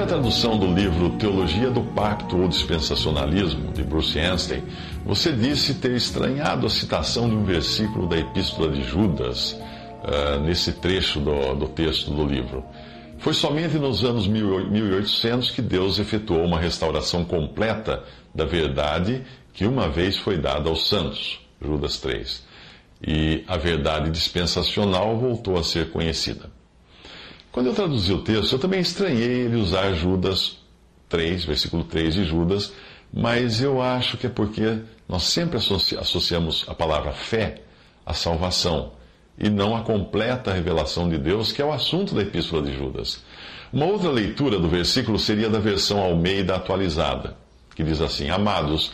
Ao ler a tradução do livro Teologia do Pacto ou Dispensacionalismo, de Bruce Anstey, você disse ter estranhado a citação de um versículo da Epístola de Judas, uh, nesse trecho do, do texto do livro. Foi somente nos anos 1800 que Deus efetuou uma restauração completa da verdade que uma vez foi dada aos santos. Judas 3. E a verdade dispensacional voltou a ser conhecida. Quando eu traduzi o texto, eu também estranhei ele usar Judas 3, versículo 3 de Judas, mas eu acho que é porque nós sempre associamos a palavra fé à salvação e não à completa revelação de Deus, que é o assunto da epístola de Judas. Uma outra leitura do versículo seria da versão Almeida atualizada, que diz assim: Amados,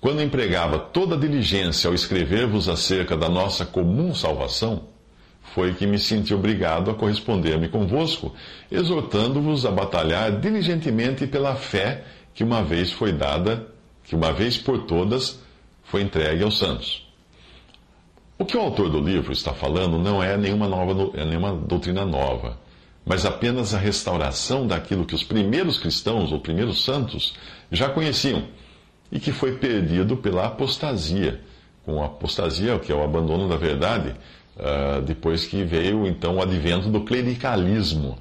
quando empregava toda diligência ao escrever-vos acerca da nossa comum salvação, foi que me senti obrigado a corresponder-me convosco, exortando-vos a batalhar diligentemente pela fé que uma vez foi dada, que uma vez por todas foi entregue aos santos. O que o autor do livro está falando não é nenhuma, nova, é nenhuma doutrina nova, mas apenas a restauração daquilo que os primeiros cristãos ou primeiros santos já conheciam e que foi perdido pela apostasia. Com a apostasia, que é o abandono da verdade, uh, depois que veio então o advento do clericalismo,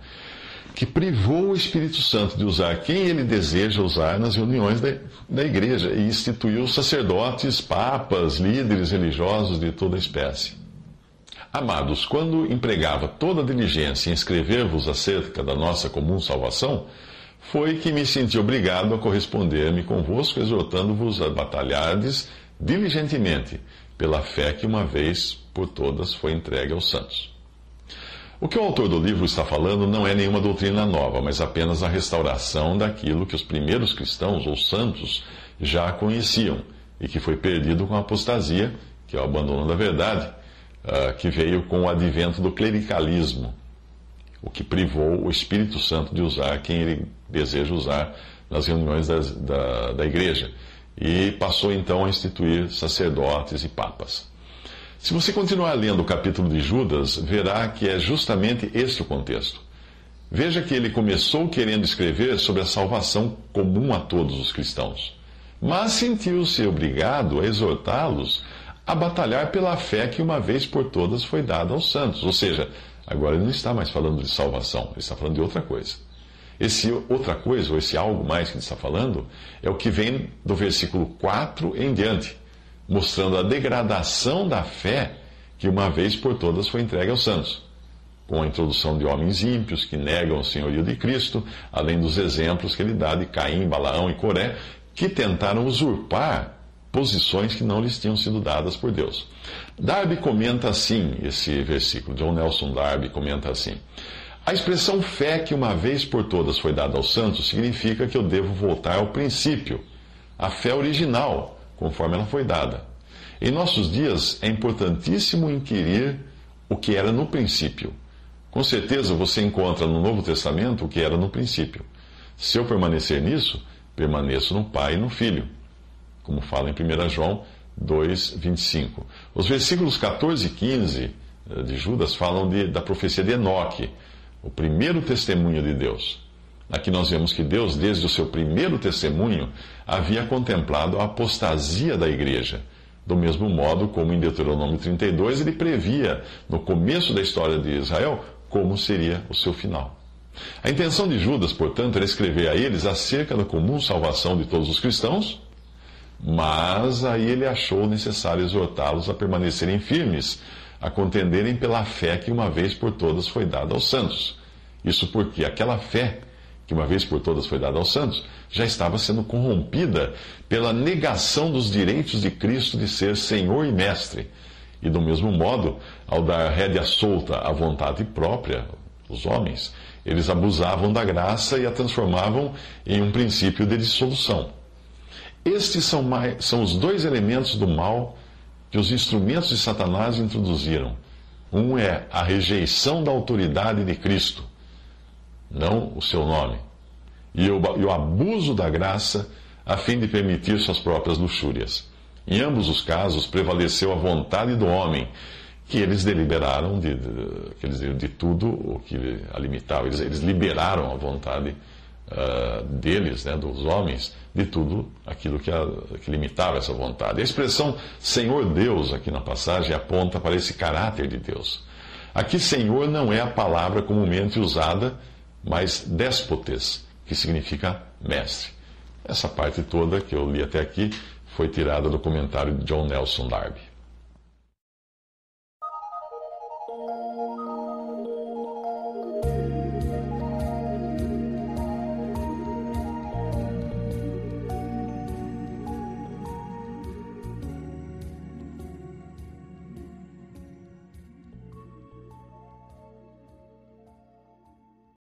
que privou o Espírito Santo de usar quem ele deseja usar nas reuniões da, da igreja e instituiu sacerdotes, papas, líderes religiosos de toda espécie. Amados, quando empregava toda a diligência em escrever-vos acerca da nossa comum salvação, foi que me senti obrigado a corresponder-me convosco, exortando-vos a batalhardes diligentemente pela fé que uma vez por todas foi entregue aos santos. O que o autor do livro está falando não é nenhuma doutrina nova, mas apenas a restauração daquilo que os primeiros cristãos ou santos já conheciam e que foi perdido com a apostasia, que é o abandono da verdade, uh, que veio com o advento do clericalismo, o que privou o Espírito Santo de usar quem ele deseja usar nas reuniões das, da, da igreja, e passou então a instituir sacerdotes e papas. Se você continuar lendo o capítulo de Judas, verá que é justamente este o contexto. Veja que ele começou querendo escrever sobre a salvação comum a todos os cristãos, mas sentiu-se obrigado a exortá-los a batalhar pela fé que uma vez por todas foi dada aos santos. Ou seja, agora ele não está mais falando de salvação, ele está falando de outra coisa. Esse outra coisa, ou esse algo mais que ele está falando, é o que vem do versículo 4 em diante mostrando a degradação da fé que uma vez por todas foi entregue aos santos, com a introdução de homens ímpios que negam o senhorio de Cristo, além dos exemplos que ele dá de Caim, Balaão e Coré, que tentaram usurpar posições que não lhes tinham sido dadas por Deus. Darby comenta assim esse versículo, John Nelson Darby comenta assim. A expressão fé que uma vez por todas foi dada aos santos significa que eu devo voltar ao princípio, à fé original, conforme ela foi dada. Em nossos dias, é importantíssimo inquirir o que era no princípio. Com certeza você encontra no Novo Testamento o que era no princípio. Se eu permanecer nisso, permaneço no Pai e no Filho, como fala em 1 João 2, 25. Os versículos 14 e 15 eh, de Judas falam de, da profecia de Enoque, o primeiro testemunho de Deus. Aqui nós vemos que Deus, desde o seu primeiro testemunho, havia contemplado a apostasia da igreja. Do mesmo modo como em Deuteronômio 32 ele previa, no começo da história de Israel, como seria o seu final. A intenção de Judas, portanto, era escrever a eles acerca da comum salvação de todos os cristãos, mas aí ele achou necessário exortá-los a permanecerem firmes, a contenderem pela fé que uma vez por todas foi dada aos santos. Isso porque aquela fé que uma vez por todas foi dada aos santos, já estava sendo corrompida pela negação dos direitos de Cristo de ser Senhor e Mestre. E do mesmo modo, ao dar rédea solta à vontade própria, os homens, eles abusavam da graça e a transformavam em um princípio de dissolução. Estes são, mais, são os dois elementos do mal que os instrumentos de Satanás introduziram. Um é a rejeição da autoridade de Cristo, não o seu nome, e o, e o abuso da graça a fim de permitir suas próprias luxúrias. Em ambos os casos, prevaleceu a vontade do homem, que eles deliberaram de, de, de tudo o que a limitava. Eles, eles liberaram a vontade uh, deles, né, dos homens, de tudo aquilo que, a, que limitava essa vontade. A expressão Senhor Deus, aqui na passagem, aponta para esse caráter de Deus. Aqui, Senhor não é a palavra comumente usada, mas déspotes, que significa mestre. Essa parte toda que eu li até aqui foi tirada do comentário de John Nelson Darby.